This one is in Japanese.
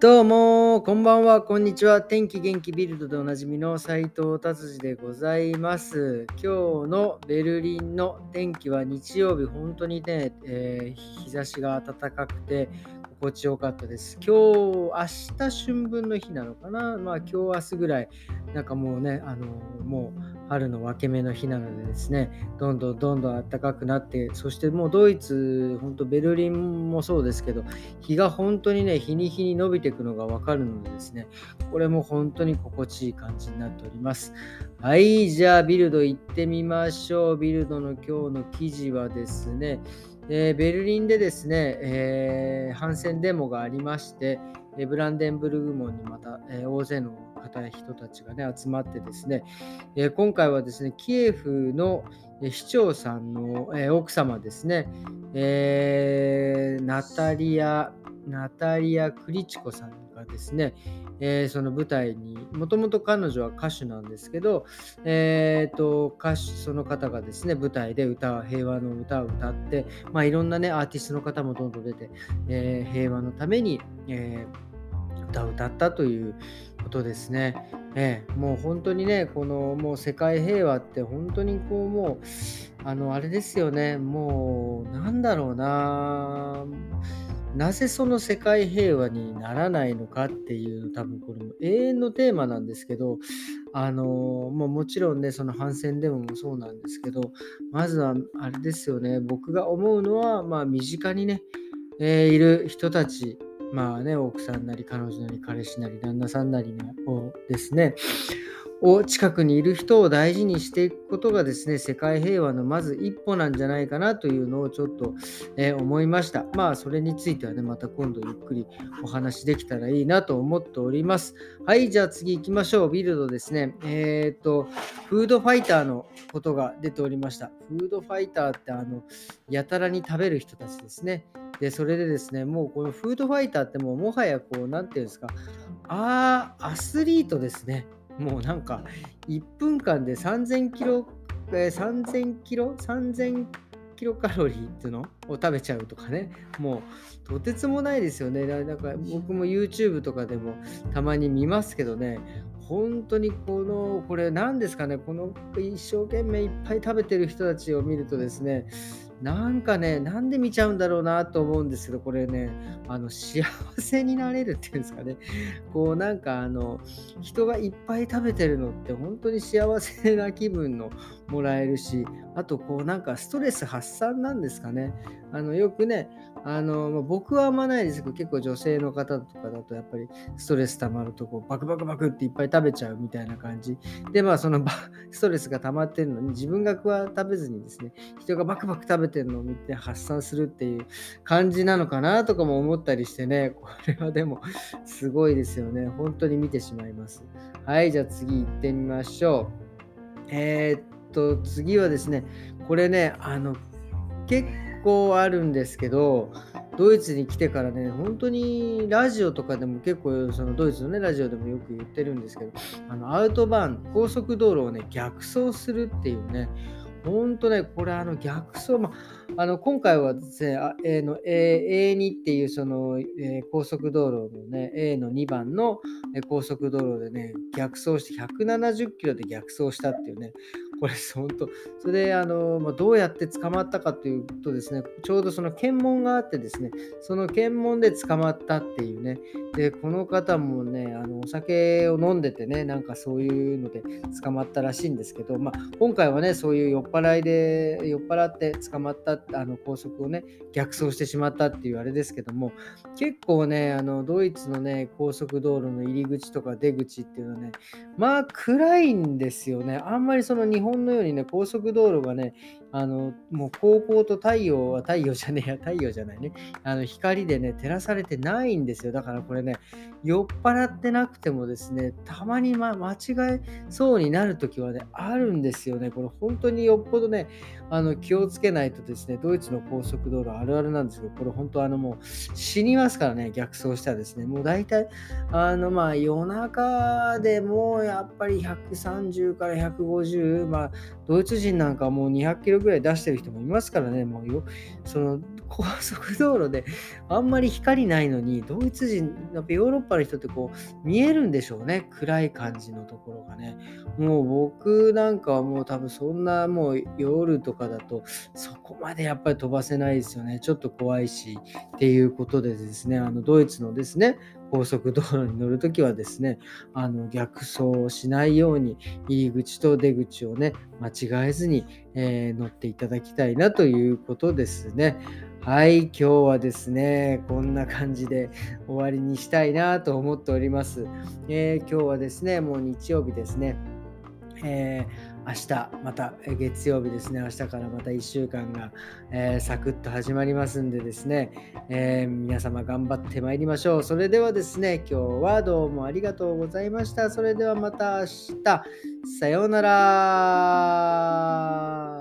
どうも、こんばんは、こんにちは。天気元気ビルドでおなじみの斉藤達治でございます。今日のベルリンの天気は日曜日、本当にね、えー、日差しが暖かくて、心地よかったです。今日、明日春分の日なのかな？まあ今日、明日ぐらい、なんかもうね、あの、もう春の分け目の日なのでですね、どんどんどんどん暖かくなって、そしてもうドイツ、本当ベルリンもそうですけど、日が本当にね、日に日に伸びていくのがわかるのでですね、これも本当に心地いい感じになっております。はい、じゃあビルド行ってみましょう。ビルドの今日の記事はですね、えー、ベルリンでですね、えー、反戦デモがありまして、ブランデンブルグ門にまた、えー、大勢の方人たちがね集まってですね、えー、今回はですねキエフの市長さんの、えー、奥様ですね、えー、ナタリアナタリア・クリチコさんがですね、えー、その舞台にもともと彼女は歌手なんですけど、えーと、歌手その方がですね舞台で歌平和の歌を歌って、まあ、いろんなねアーティストの方もどんどん出て、えー、平和のために、え歌を歌ったということですね。ええ、もう本当にね、このもう世界平和って本当にこうもう、あの、あれですよね、もうなんだろうな、なぜその世界平和にならないのかっていう多分これも永遠のテーマなんですけど、あの、もうもちろんね、その反戦デモもそうなんですけど、まずはあれですよね、僕が思うのは、まあ身近にね、えー、いる人たちまあね、奥さんなり彼女なり彼氏なり旦那さんなりのですね、を近くにいる人を大事にしていくことがですね、世界平和のまず一歩なんじゃないかなというのをちょっと、えー、思いました。まあ、それについてはね、また今度ゆっくりお話できたらいいなと思っております。はい、じゃあ次行きましょう。ビルドですね。えっ、と、フードファイターのことが出ておりました。フードファイターって、あの、やたらに食べる人たちですね。で、それでですね、もうこのフードファイターってもうもはやこう、なんていうんですか、あ、アスリートですね。もうなんか1分間で3000キロ、えー、3000キロ ?3000 キロカロリーっていうのを食べちゃうとかね。もうとてつもないですよね。なんか僕も YouTube とかでもたまに見ますけどね。本当にこの、これ何ですかね。この一生懸命いっぱい食べてる人たちを見るとですね、なんかね、なんで見ちゃうんだろうなと思うんですけど、これね、あの幸せになれるっていうんですかね。こうなんかあの、人がいっぱい食べてるのって本当に幸せな気分のもらえるし、あとこうなんかストレス発散なんですかね。あのよくね、あの僕はあんまないですけど、結構女性の方とかだとやっぱりストレス溜まるとこうバクバクバクっていっぱい食べちゃうみたいな感じ。で、まあそのストレスが溜まってるのに自分が食べずにですね、人がバクバク食べてるのを見て発散するっていう感じなのかなとかも思ったりしてね、これはでもすごいですよね。本当に見てしまいます。はい、じゃあ次行ってみましょう。えー、っと、次はですね、これね、あの、結構あるんですけど、ドイツに来てからね、本当にラジオとかでも結構、そのドイツのね、ラジオでもよく言ってるんですけど、あのアウトバーン、高速道路をね、逆走するっていうね、本当ね、これあの逆走、まあ、あの今回はですね、A の A2 っていうその、えー、高速道路のね、A の2番の高速道路でね、逆走して170キロで逆走したっていうね、これ本当、それであの、まあ、どうやって捕まったかというとですね、ちょうどその検問があってですね、その検問で捕まったっていうね、で、この方もね、あのお酒を飲んでてね、なんかそういうので捕まったらしいんですけど、まあ、今回はね、そういう酔っ払いで、酔っ払って捕まった、あの高速をね、逆走してしまったっていうあれですけども、結構ね、あのドイツのね、高速道路の入り口とか出口っていうのはね、まあ暗いんですよね。あんまりその日本のようにね、高速道路がね、あの、もう高校と太陽は太陽じゃねえや、太陽じゃないね。あの、光でね、照らされてないんですよ。だからこれね、酔っ払ってなくてもですね、たまに、ま、間違えそうになるときはね、あるんですよね。これ本当によっぽどね、あの、気をつけないとですね、ドイツの高速道路あるあるなんですけど、これ本当あのもう死にますからね、逆走したらですね、もう大体、あの、まあ夜中でもやっぱり130から150、まあドイツ人なんかもう200キロぐらい出してる人もいますからね、もうよ、その高速道路であんまり光ないのに、ドイツ人、やっぱヨーロッパの人ってこう見えるんでしょうね、暗い感じのところがね。もう僕なんかはもう多分そんなもう夜とかだとそこまでやっぱり飛ばせないですよね。ちょっと怖いしっていうことでですね、あのドイツのですね、高速道路に乗るときはですね、あの逆走をしないように入り口と出口をね、間違えずに、えー、乗っていただきたいなということですね。はい、今日はですね、こんな感じで終わりにしたいなと思っております。えー、今日はですね、もう日曜日ですね。えー明日、また月曜日ですね、明日からまた1週間が、えー、サクッと始まりますんでですね、えー、皆様頑張ってまいりましょう。それではですね、今日はどうもありがとうございました。それではまた明日、さようなら。